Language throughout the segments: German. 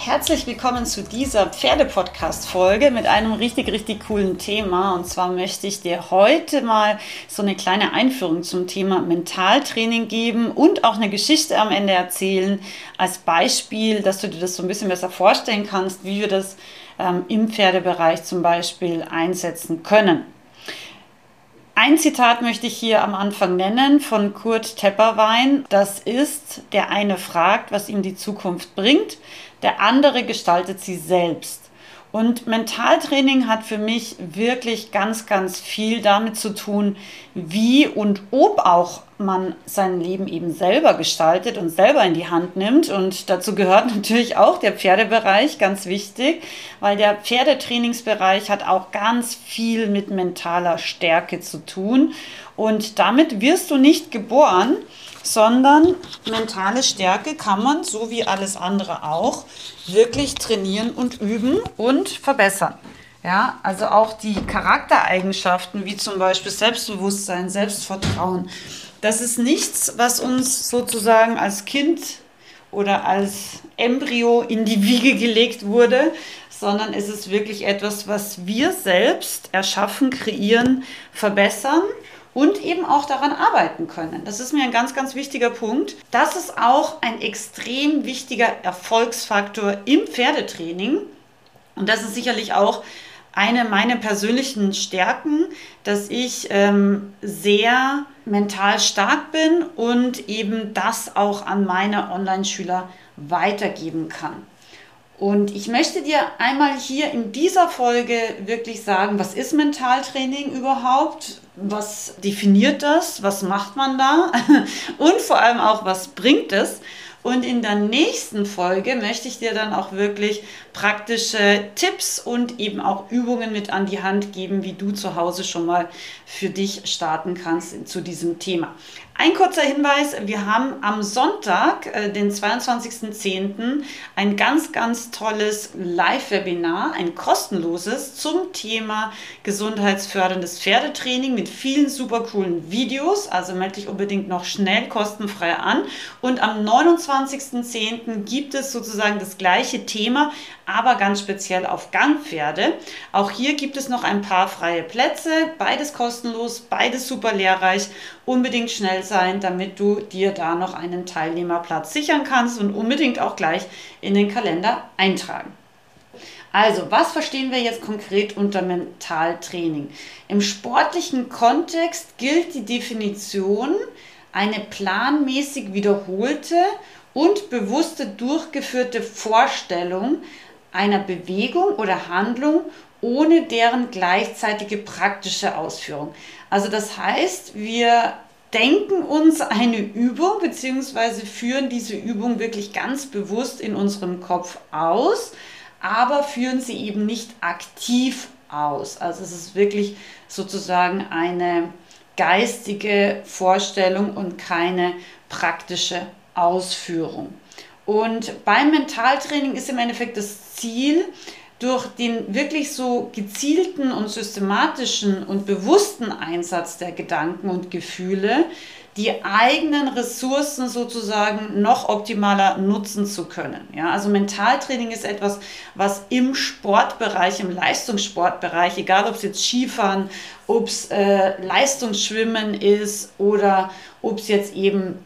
Herzlich willkommen zu dieser Pferde-Podcast-Folge mit einem richtig, richtig coolen Thema. Und zwar möchte ich dir heute mal so eine kleine Einführung zum Thema Mentaltraining geben und auch eine Geschichte am Ende erzählen, als Beispiel, dass du dir das so ein bisschen besser vorstellen kannst, wie wir das ähm, im Pferdebereich zum Beispiel einsetzen können. Ein Zitat möchte ich hier am Anfang nennen von Kurt Tepperwein. Das ist, der eine fragt, was ihm die Zukunft bringt der andere gestaltet sie selbst. Und Mentaltraining hat für mich wirklich ganz, ganz viel damit zu tun, wie und ob auch man sein Leben eben selber gestaltet und selber in die Hand nimmt. Und dazu gehört natürlich auch der Pferdebereich, ganz wichtig, weil der Pferdetrainingsbereich hat auch ganz viel mit mentaler Stärke zu tun. Und damit wirst du nicht geboren, sondern mentale Stärke kann man, so wie alles andere auch, wirklich trainieren und üben und verbessern. Ja, also auch die Charaktereigenschaften wie zum Beispiel Selbstbewusstsein, Selbstvertrauen, das ist nichts, was uns sozusagen als Kind oder als Embryo in die Wiege gelegt wurde, sondern es ist wirklich etwas, was wir selbst erschaffen, kreieren, verbessern und eben auch daran arbeiten können. Das ist mir ein ganz, ganz wichtiger Punkt. Das ist auch ein extrem wichtiger Erfolgsfaktor im Pferdetraining. Und das ist sicherlich auch eine meiner persönlichen Stärken, dass ich ähm, sehr mental stark bin und eben das auch an meine Online-Schüler weitergeben kann. Und ich möchte dir einmal hier in dieser Folge wirklich sagen, was ist Mentaltraining überhaupt? Was definiert das? Was macht man da? Und vor allem auch, was bringt es? Und in der nächsten Folge möchte ich dir dann auch wirklich praktische Tipps und eben auch Übungen mit an die Hand geben, wie du zu Hause schon mal für dich starten kannst zu diesem Thema. Ein kurzer Hinweis, wir haben am Sonntag, äh, den 22.10., ein ganz, ganz tolles Live-Webinar, ein kostenloses zum Thema gesundheitsförderndes Pferdetraining mit vielen super coolen Videos. Also melde dich unbedingt noch schnell kostenfrei an. Und am 29.10. gibt es sozusagen das gleiche Thema, aber ganz speziell auf Gangpferde. Auch hier gibt es noch ein paar freie Plätze, beides kostenlos, beides super lehrreich. Unbedingt schnell sein, damit du dir da noch einen Teilnehmerplatz sichern kannst und unbedingt auch gleich in den Kalender eintragen. Also, was verstehen wir jetzt konkret unter Mentaltraining? Im sportlichen Kontext gilt die Definition eine planmäßig wiederholte und bewusste durchgeführte Vorstellung einer Bewegung oder Handlung ohne deren gleichzeitige praktische Ausführung. Also das heißt, wir denken uns eine Übung bzw. führen diese Übung wirklich ganz bewusst in unserem Kopf aus, aber führen sie eben nicht aktiv aus. Also es ist wirklich sozusagen eine geistige Vorstellung und keine praktische Ausführung. Und beim Mentaltraining ist im Endeffekt das Ziel, durch den wirklich so gezielten und systematischen und bewussten Einsatz der Gedanken und Gefühle die eigenen Ressourcen sozusagen noch optimaler nutzen zu können. Ja, also Mentaltraining ist etwas, was im Sportbereich, im Leistungssportbereich, egal ob es jetzt Skifahren, ob es äh, Leistungsschwimmen ist oder ob es jetzt eben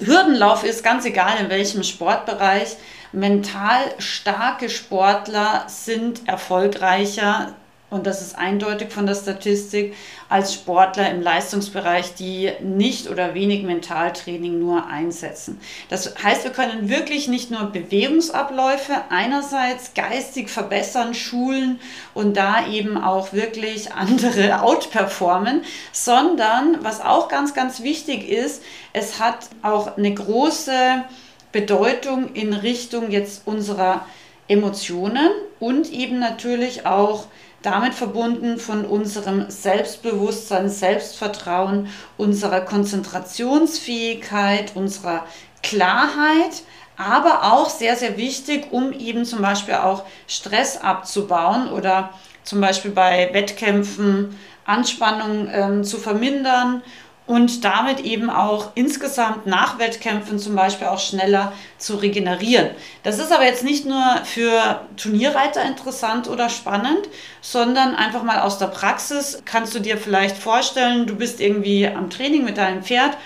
Hürdenlauf ist, ganz egal in welchem Sportbereich, mental starke Sportler sind erfolgreicher, und das ist eindeutig von der Statistik, als Sportler im Leistungsbereich, die nicht oder wenig Mentaltraining nur einsetzen. Das heißt, wir können wirklich nicht nur Bewegungsabläufe einerseits geistig verbessern, schulen und da eben auch wirklich andere outperformen, sondern was auch ganz, ganz wichtig ist, es hat auch eine große Bedeutung in Richtung jetzt unserer Emotionen und eben natürlich auch damit verbunden von unserem Selbstbewusstsein, Selbstvertrauen, unserer Konzentrationsfähigkeit, unserer Klarheit, aber auch sehr, sehr wichtig, um eben zum Beispiel auch Stress abzubauen oder zum Beispiel bei Wettkämpfen Anspannung ähm, zu vermindern und damit eben auch insgesamt nach Wettkämpfen zum Beispiel auch schneller zu regenerieren. Das ist aber jetzt nicht nur für Turnierreiter interessant oder spannend, sondern einfach mal aus der Praxis kannst du dir vielleicht vorstellen, du bist irgendwie am Training mit deinem Pferd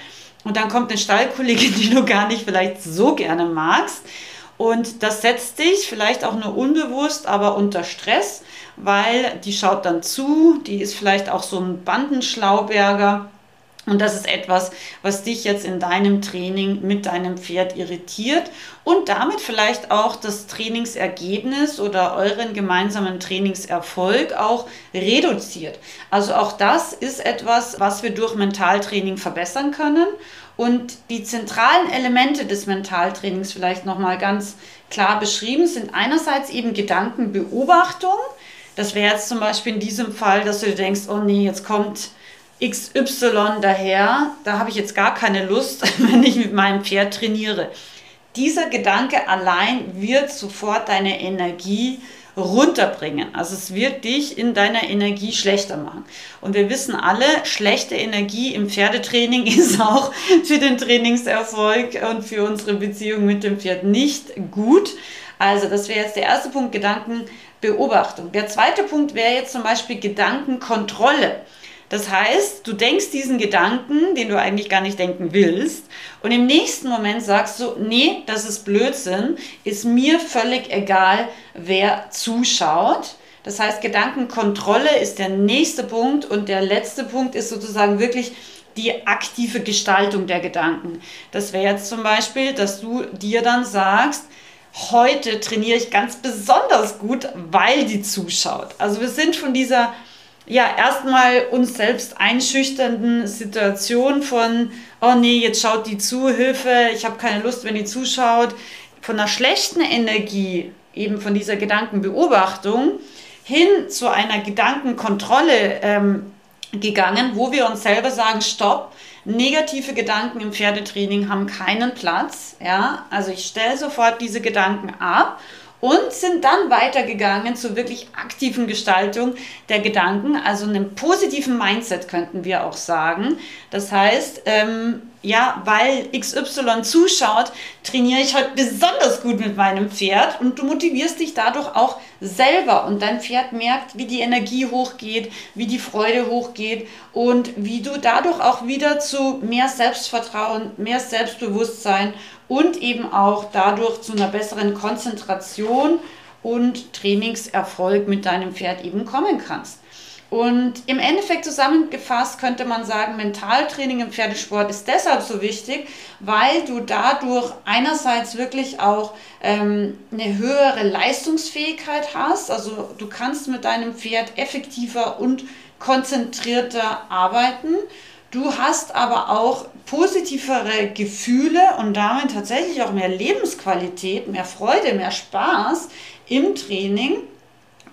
und dann kommt eine Stallkollegin, die du gar nicht vielleicht so gerne magst. Und das setzt dich vielleicht auch nur unbewusst, aber unter Stress, weil die schaut dann zu, die ist vielleicht auch so ein Bandenschlauberger und das ist etwas, was dich jetzt in deinem Training mit deinem Pferd irritiert und damit vielleicht auch das Trainingsergebnis oder euren gemeinsamen Trainingserfolg auch reduziert. Also auch das ist etwas, was wir durch Mentaltraining verbessern können. Und die zentralen Elemente des Mentaltrainings vielleicht nochmal ganz klar beschrieben sind einerseits eben Gedankenbeobachtung. Das wäre jetzt zum Beispiel in diesem Fall, dass du denkst, oh nee, jetzt kommt XY daher, da habe ich jetzt gar keine Lust, wenn ich mit meinem Pferd trainiere. Dieser Gedanke allein wird sofort deine Energie runterbringen. Also es wird dich in deiner Energie schlechter machen. Und wir wissen alle, schlechte Energie im Pferdetraining ist auch für den Trainingserfolg und für unsere Beziehung mit dem Pferd nicht gut. Also das wäre jetzt der erste Punkt, Gedankenbeobachtung. Der zweite Punkt wäre jetzt zum Beispiel Gedankenkontrolle. Das heißt, du denkst diesen Gedanken, den du eigentlich gar nicht denken willst, und im nächsten Moment sagst du, nee, das ist Blödsinn, ist mir völlig egal, wer zuschaut. Das heißt, Gedankenkontrolle ist der nächste Punkt und der letzte Punkt ist sozusagen wirklich die aktive Gestaltung der Gedanken. Das wäre jetzt zum Beispiel, dass du dir dann sagst, heute trainiere ich ganz besonders gut, weil die zuschaut. Also wir sind von dieser ja erstmal uns selbst einschüchternden Situation von, oh nee, jetzt schaut die zu, Hilfe, ich habe keine Lust, wenn die zuschaut, von einer schlechten Energie, eben von dieser Gedankenbeobachtung, hin zu einer Gedankenkontrolle ähm, gegangen, wo wir uns selber sagen, stopp, negative Gedanken im Pferdetraining haben keinen Platz. Ja? Also ich stelle sofort diese Gedanken ab und sind dann weitergegangen zur wirklich aktiven Gestaltung der Gedanken, also einem positiven Mindset könnten wir auch sagen. Das heißt, ähm, ja, weil XY zuschaut, trainiere ich heute besonders gut mit meinem Pferd und du motivierst dich dadurch auch selber und dein Pferd merkt, wie die Energie hochgeht, wie die Freude hochgeht und wie du dadurch auch wieder zu mehr Selbstvertrauen, mehr Selbstbewusstsein und eben auch dadurch zu einer besseren Konzentration und Trainingserfolg mit deinem Pferd eben kommen kannst. Und im Endeffekt zusammengefasst könnte man sagen, Mentaltraining im Pferdesport ist deshalb so wichtig, weil du dadurch einerseits wirklich auch ähm, eine höhere Leistungsfähigkeit hast. Also du kannst mit deinem Pferd effektiver und konzentrierter arbeiten. Du hast aber auch positivere Gefühle und damit tatsächlich auch mehr Lebensqualität, mehr Freude, mehr Spaß im Training.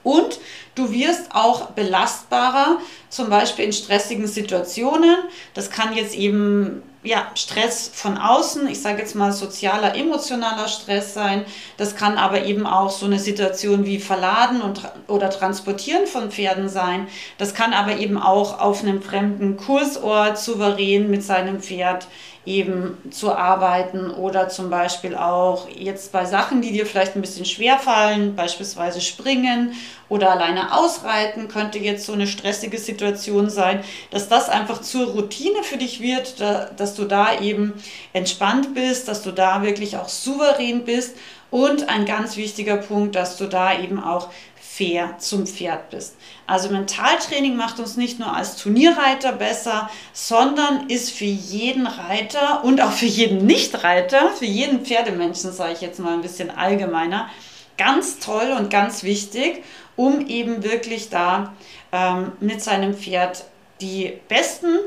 Und du wirst auch belastbarer, zum Beispiel in stressigen Situationen. Das kann jetzt eben ja, Stress von außen, ich sage jetzt mal sozialer, emotionaler Stress sein. Das kann aber eben auch so eine Situation wie Verladen und, oder Transportieren von Pferden sein. Das kann aber eben auch auf einem fremden Kursort souverän mit seinem Pferd eben zu arbeiten oder zum Beispiel auch jetzt bei Sachen, die dir vielleicht ein bisschen schwer fallen, beispielsweise springen oder alleine ausreiten, könnte jetzt so eine stressige Situation sein, dass das einfach zur Routine für dich wird, dass du da eben entspannt bist, dass du da wirklich auch souverän bist. Und ein ganz wichtiger Punkt, dass du da eben auch fair zum Pferd bist. Also Mentaltraining macht uns nicht nur als Turnierreiter besser, sondern ist für jeden Reiter und auch für jeden Nichtreiter, für jeden Pferdemenschen, sage ich jetzt mal ein bisschen allgemeiner, ganz toll und ganz wichtig, um eben wirklich da ähm, mit seinem Pferd die besten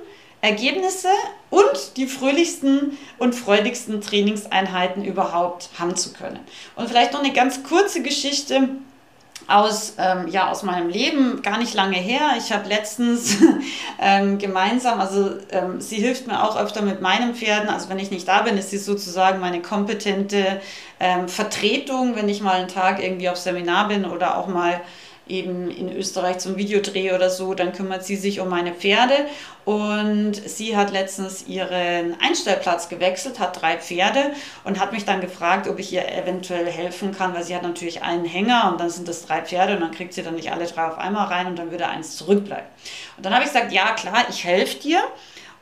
Ergebnisse und die fröhlichsten und freudigsten Trainingseinheiten überhaupt haben zu können. Und vielleicht noch eine ganz kurze Geschichte aus, ähm, ja, aus meinem Leben, gar nicht lange her. Ich habe letztens ähm, gemeinsam, also ähm, sie hilft mir auch öfter mit meinen Pferden. Also wenn ich nicht da bin, ist sie sozusagen meine kompetente ähm, Vertretung, wenn ich mal einen Tag irgendwie auf Seminar bin oder auch mal eben in Österreich zum Videodreh oder so, dann kümmert sie sich um meine Pferde und sie hat letztens ihren Einstellplatz gewechselt, hat drei Pferde und hat mich dann gefragt, ob ich ihr eventuell helfen kann, weil sie hat natürlich einen Hänger und dann sind das drei Pferde und dann kriegt sie dann nicht alle drei auf einmal rein und dann würde eins zurückbleiben. Und dann habe ich gesagt, ja klar, ich helfe dir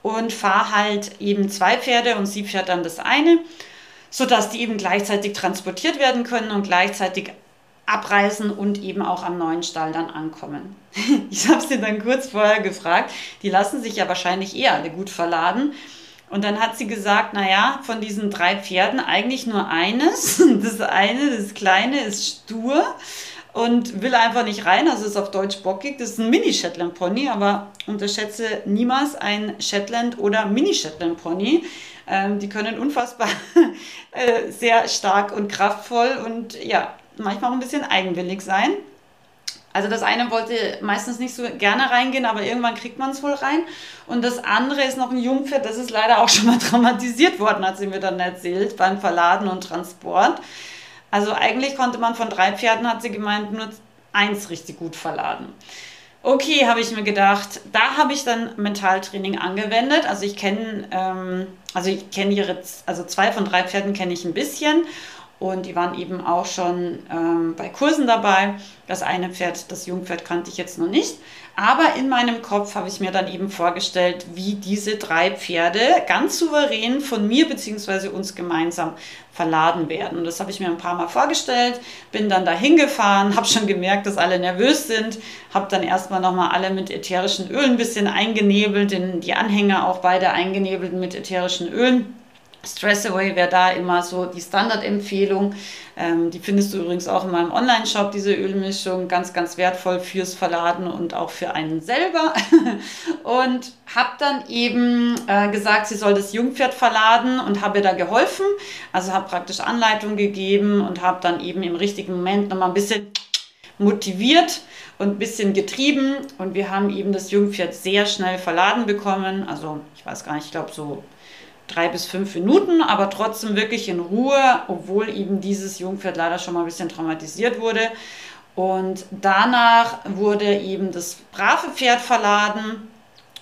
und fahre halt eben zwei Pferde und sie fährt dann das eine sodass die eben gleichzeitig transportiert werden können und gleichzeitig abreißen und eben auch am neuen Stall dann ankommen. Ich habe sie dann kurz vorher gefragt, die lassen sich ja wahrscheinlich eh alle gut verladen. Und dann hat sie gesagt, naja, von diesen drei Pferden eigentlich nur eines. Das eine, das kleine, ist stur und will einfach nicht rein, also ist auf Deutsch bockig. Das ist ein Mini-Shetland-Pony, aber unterschätze niemals ein Shetland- oder Mini-Shetland-Pony. Ähm, die können unfassbar äh, sehr stark und kraftvoll und ja, manchmal auch ein bisschen eigenwillig sein. Also das eine wollte meistens nicht so gerne reingehen, aber irgendwann kriegt man es wohl rein. Und das andere ist noch ein Jungpferd, das ist leider auch schon mal traumatisiert worden, hat sie mir dann erzählt, beim Verladen und Transport. Also eigentlich konnte man von drei Pferden, hat sie gemeint, nur eins richtig gut verladen. Okay, habe ich mir gedacht, da habe ich dann Mentaltraining angewendet. Also ich kenne, ähm, also ich kenne ihre, also zwei von drei Pferden kenne ich ein bisschen und die waren eben auch schon ähm, bei Kursen dabei. Das eine Pferd, das Jungpferd kannte ich jetzt noch nicht. Aber in meinem Kopf habe ich mir dann eben vorgestellt, wie diese drei Pferde ganz souverän von mir bzw. uns gemeinsam verladen werden. Und das habe ich mir ein paar Mal vorgestellt, bin dann dahin gefahren, habe schon gemerkt, dass alle nervös sind, habe dann erstmal nochmal alle mit ätherischen Ölen ein bisschen eingenebelt, die Anhänger auch beide eingenebelt mit ätherischen Ölen Stress Away wäre da immer so die Standardempfehlung. Ähm, die findest du übrigens auch in meinem Online-Shop, diese Ölmischung. Ganz, ganz wertvoll fürs Verladen und auch für einen selber. und habe dann eben äh, gesagt, sie soll das Jungpferd verladen und habe ihr da geholfen. Also habe praktisch Anleitung gegeben und habe dann eben im richtigen Moment nochmal ein bisschen motiviert und ein bisschen getrieben. Und wir haben eben das Jungpferd sehr schnell verladen bekommen. Also ich weiß gar nicht, ich glaube so drei bis fünf Minuten, aber trotzdem wirklich in Ruhe, obwohl eben dieses Jungpferd leider schon mal ein bisschen traumatisiert wurde. Und danach wurde eben das brave Pferd verladen.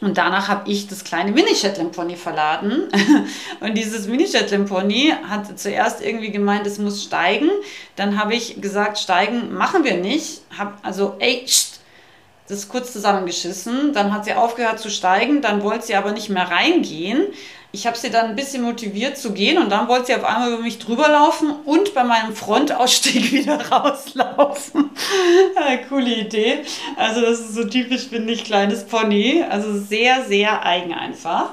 Und danach habe ich das kleine Mini-Shetland-Pony verladen. Und dieses Mini-Shetland-Pony hat zuerst irgendwie gemeint, es muss steigen. Dann habe ich gesagt, steigen machen wir nicht. Hab also, ey, das kurz zusammengeschissen. Dann hat sie aufgehört zu steigen. Dann wollte sie aber nicht mehr reingehen ich habe sie dann ein bisschen motiviert zu gehen und dann wollte sie auf einmal über mich drüber laufen und bei meinem Frontausstieg wieder rauslaufen. coole Idee. Also das ist so typisch, finde ich, kleines Pony. Also sehr, sehr eigen einfach.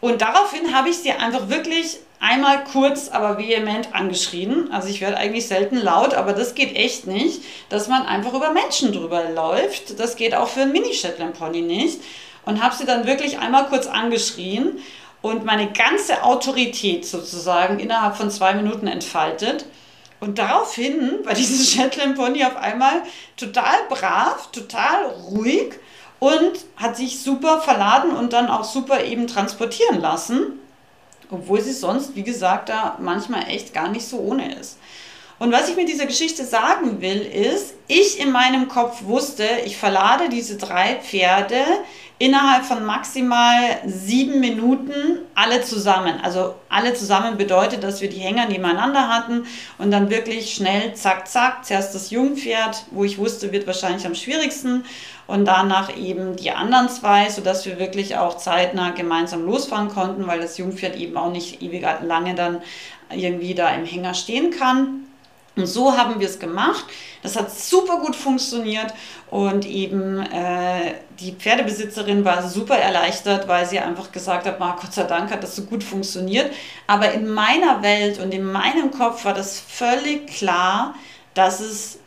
Und daraufhin habe ich sie einfach wirklich einmal kurz, aber vehement angeschrien. Also ich werde eigentlich selten laut, aber das geht echt nicht, dass man einfach über Menschen drüber läuft. Das geht auch für ein Mini-Shetland-Pony nicht. Und habe sie dann wirklich einmal kurz angeschrien und meine ganze Autorität sozusagen innerhalb von zwei Minuten entfaltet. Und daraufhin war dieses Shetland Pony auf einmal total brav, total ruhig und hat sich super verladen und dann auch super eben transportieren lassen, obwohl sie sonst, wie gesagt, da manchmal echt gar nicht so ohne ist. Und was ich mit dieser Geschichte sagen will, ist, ich in meinem Kopf wusste, ich verlade diese drei Pferde innerhalb von maximal sieben Minuten alle zusammen. Also alle zusammen bedeutet, dass wir die Hänger nebeneinander hatten und dann wirklich schnell, zack, zack, zuerst das Jungpferd, wo ich wusste, wird wahrscheinlich am schwierigsten und danach eben die anderen zwei, sodass wir wirklich auch zeitnah gemeinsam losfahren konnten, weil das Jungpferd eben auch nicht ewig lange dann irgendwie da im Hänger stehen kann. Und so haben wir es gemacht. Das hat super gut funktioniert und eben äh, die Pferdebesitzerin war super erleichtert, weil sie einfach gesagt hat, Gott sei Dank hat das so gut funktioniert. Aber in meiner Welt und in meinem Kopf war das völlig klar, dass es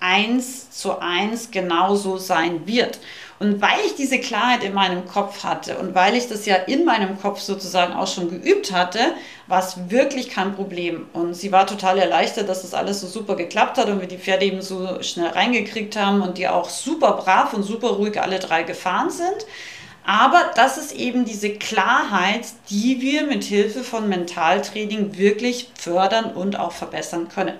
eins zu eins genauso sein wird. Und weil ich diese Klarheit in meinem Kopf hatte und weil ich das ja in meinem Kopf sozusagen auch schon geübt hatte, war es wirklich kein Problem. Und sie war total erleichtert, dass das alles so super geklappt hat und wir die Pferde eben so schnell reingekriegt haben und die auch super brav und super ruhig alle drei gefahren sind. Aber das ist eben diese Klarheit, die wir mit Hilfe von Mentaltraining wirklich fördern und auch verbessern können.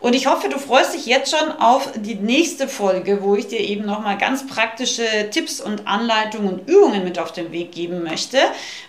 Und ich hoffe, du freust dich jetzt schon auf die nächste Folge, wo ich dir eben nochmal ganz praktische Tipps und Anleitungen und Übungen mit auf den Weg geben möchte,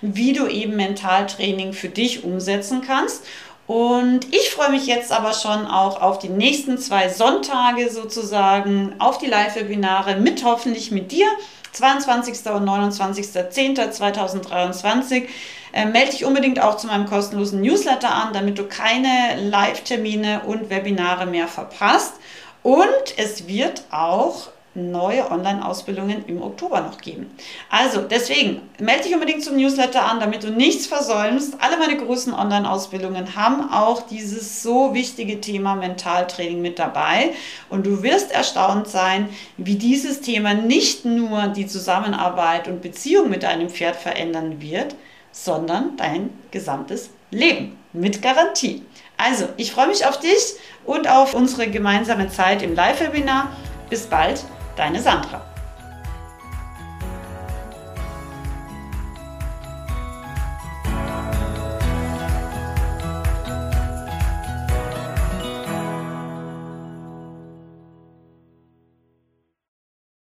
wie du eben Mentaltraining für dich umsetzen kannst. Und ich freue mich jetzt aber schon auch auf die nächsten zwei Sonntage sozusagen, auf die Live-Webinare mit hoffentlich mit dir 22. und 29.10.2023. Äh, melde dich unbedingt auch zu meinem kostenlosen Newsletter an, damit du keine Live-Termine und Webinare mehr verpasst. Und es wird auch neue Online-Ausbildungen im Oktober noch geben. Also deswegen melde dich unbedingt zum Newsletter an, damit du nichts versäumst. Alle meine großen Online-Ausbildungen haben auch dieses so wichtige Thema Mentaltraining mit dabei. Und du wirst erstaunt sein, wie dieses Thema nicht nur die Zusammenarbeit und Beziehung mit deinem Pferd verändern wird, sondern dein gesamtes Leben mit Garantie. Also, ich freue mich auf dich und auf unsere gemeinsame Zeit im Live-Webinar. Bis bald, deine Sandra.